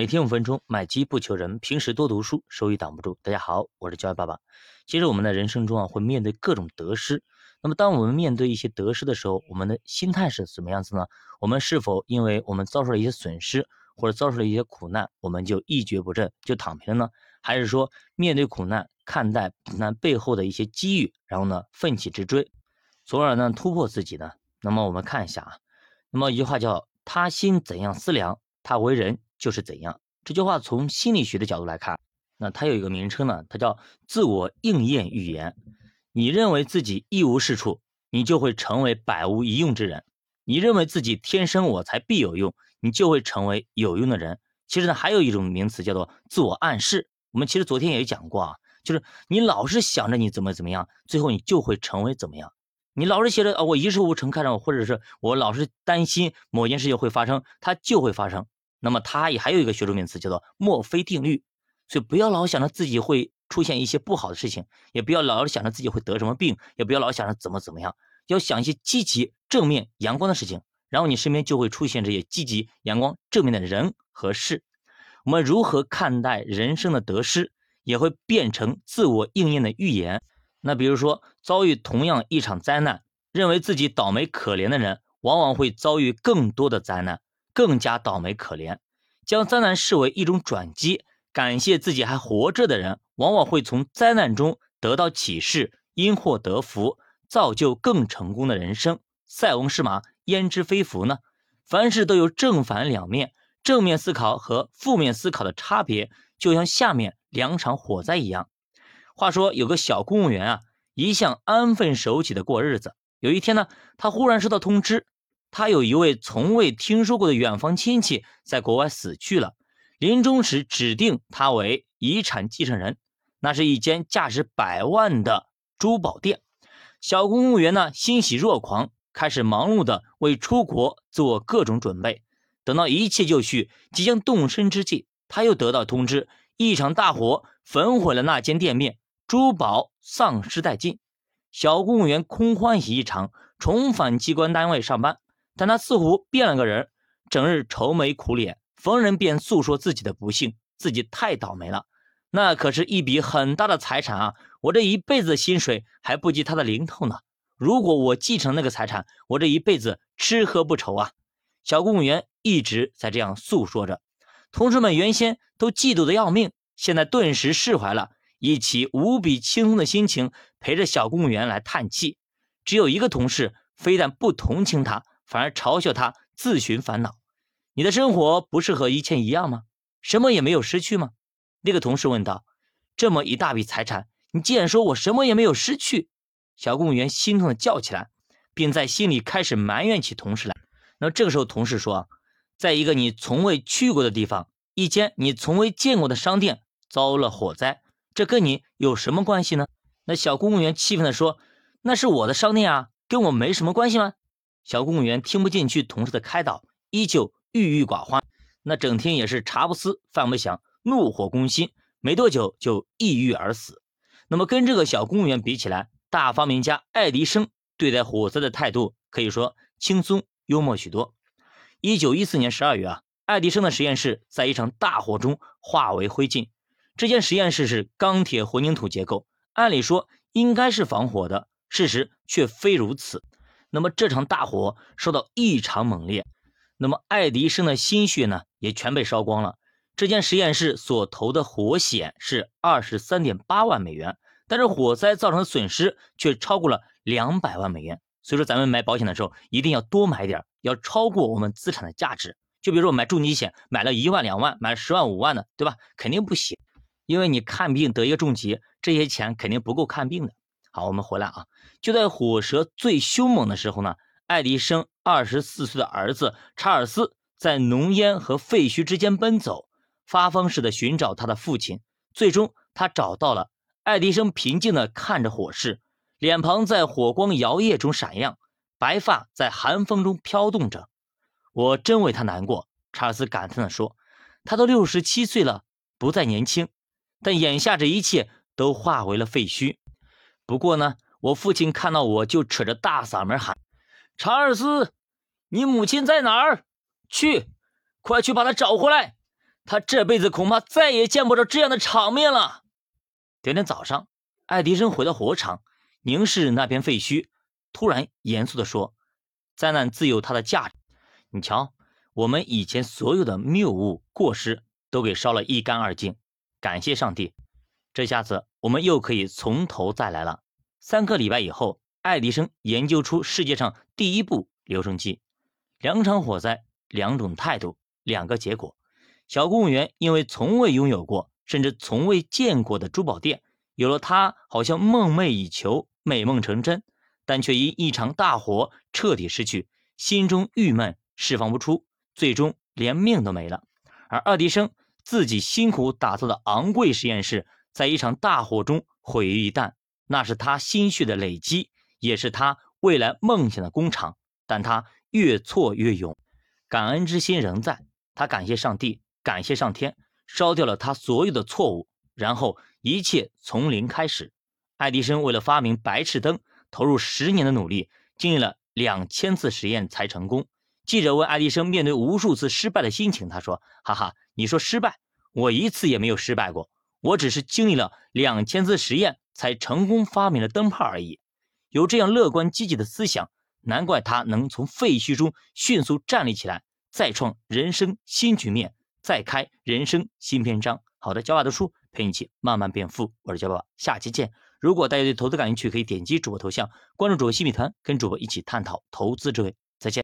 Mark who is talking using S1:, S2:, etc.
S1: 每天五分钟，买机不求人，平时多读书，收益挡不住。大家好，我是教育爸爸。其实我们的人生中啊，会面对各种得失。那么，当我们面对一些得失的时候，我们的心态是什么样子呢？我们是否因为我们遭受了一些损失，或者遭受了一些苦难，我们就一蹶不振，就躺平了呢？还是说，面对苦难，看待苦难背后的一些机遇，然后呢，奋起直追，从而呢，突破自己呢？那么，我们看一下啊。那么一句话叫“他心怎样思量，他为人就是怎样”。这句话从心理学的角度来看，那它有一个名称呢，它叫自我应验预言。你认为自己一无是处，你就会成为百无一用之人；你认为自己天生我材必有用，你就会成为有用的人。其实呢，还有一种名词叫做自我暗示。我们其实昨天也讲过啊，就是你老是想着你怎么怎么样，最后你就会成为怎么样。你老是写着啊，我一事无成，看着我，或者是我老是担心某件事情会发生，它就会发生。那么它也还有一个学术名词叫做墨菲定律，所以不要老想着自己会出现一些不好的事情，也不要老想着自己会得什么病，也不要老想着怎么怎么样，要想一些积极、正面、阳光的事情，然后你身边就会出现这些积极、阳光、正面的人和事。我们如何看待人生的得失，也会变成自我应验的预言。那比如说遭遇同样一场灾难，认为自己倒霉可怜的人，往往会遭遇更多的灾难。更加倒霉可怜，将灾难视为一种转机，感谢自己还活着的人，往往会从灾难中得到启示，因祸得福，造就更成功的人生。塞翁失马，焉知非福呢？凡事都有正反两面，正面思考和负面思考的差别，就像下面两场火灾一样。话说有个小公务员啊，一向安分守己的过日子，有一天呢，他忽然收到通知。他有一位从未听说过的远房亲戚在国外死去了，临终时指定他为遗产继承人。那是一间价值百万的珠宝店。小公务员呢欣喜若狂，开始忙碌的为出国做各种准备。等到一切就绪，即将动身之际，他又得到通知，一场大火焚毁了那间店面，珠宝丧失殆尽。小公务员空欢喜一场，重返机关单位上班。但他似乎变了个人，整日愁眉苦脸，逢人便诉说自己的不幸，自己太倒霉了。那可是一笔很大的财产啊！我这一辈子的薪水还不及他的零头呢。如果我继承那个财产，我这一辈子吃喝不愁啊！小公务员一直在这样诉说着。同事们原先都嫉妒的要命，现在顿时释怀了，一起无比轻松的心情陪着小公务员来叹气。只有一个同事非但不同情他。反而嘲笑他自寻烦恼。你的生活不是和以前一样吗？什么也没有失去吗？那个同事问道。这么一大笔财产，你竟然说我什么也没有失去？小公务员心痛的叫起来，并在心里开始埋怨起同事来。那这个时候，同事说，在一个你从未去过的地方，一间你从未见过的商店遭了火灾，这跟你有什么关系呢？那小公务员气愤的说：“那是我的商店啊，跟我没什么关系吗？”小公务员听不进去同事的开导，依旧郁郁寡欢。那整天也是茶不思饭不想，怒火攻心，没多久就抑郁而死。那么跟这个小公务员比起来，大发明家爱迪生对待火灾的态度可以说轻松幽默许多。一九一四年十二月啊，爱迪生的实验室在一场大火中化为灰烬。这间实验室是钢铁混凝土结构，按理说应该是防火的，事实却非如此。那么这场大火烧到异常猛烈，那么爱迪生的心血呢也全被烧光了。这间实验室所投的火险是二十三点八万美元，但是火灾造成的损失却超过了两百万美元。所以说咱们买保险的时候一定要多买点，要超过我们资产的价值。就比如说我买重疾险，买了一万两万，买了十万五万的，对吧？肯定不行，因为你看病得一个重疾，这些钱肯定不够看病的。好，我们回来啊！就在火舌最凶猛的时候呢，爱迪生二十四岁的儿子查尔斯在浓烟和废墟之间奔走，发疯似的寻找他的父亲。最终，他找到了。爱迪生平静地看着火势，脸庞在火光摇曳中闪耀，白发在寒风中飘动着。我真为他难过，查尔斯感叹地说：“他都六十七岁了，不再年轻，但眼下这一切都化为了废墟。”不过呢，我父亲看到我就扯着大嗓门喊：“查尔斯，你母亲在哪儿？去，快去把她找回来！他这辈子恐怕再也见不着这样的场面了。第二天早上，爱迪生回到火场，凝视那片废墟，突然严肃地说：“灾难自有它的价值。你瞧，我们以前所有的谬误、过失都给烧了一干二净。感谢上帝，这下子我们又可以从头再来了。”三个礼拜以后，爱迪生研究出世界上第一部留声机。两场火灾，两种态度，两个结果。小公务员因为从未拥有过，甚至从未见过的珠宝店，有了它，好像梦寐以求，美梦成真，但却因一场大火彻底失去，心中郁闷，释放不出，最终连命都没了。而爱迪生自己辛苦打造的昂贵实验室，在一场大火中毁于一旦，那是他心血的累积，也是他未来梦想的工厂，但他。越挫越勇，感恩之心仍在。他感谢上帝，感谢上天，烧掉了他所有的错误，然后一切从零开始。爱迪生为了发明白炽灯，投入十年的努力，经历了两千次实验才成功。记者问爱迪生面对无数次失败的心情，他说：“哈哈，你说失败，我一次也没有失败过，我只是经历了两千次实验才成功发明了灯泡而已。”有这样乐观积极的思想。难怪他能从废墟中迅速站立起来，再创人生新局面，再开人生新篇章。好的，教爸读书陪你一起慢慢变富，我是教爸，下期见。如果大家对投资感兴趣，可以点击主播头像关注主播新米团，跟主播一起探讨投资智慧。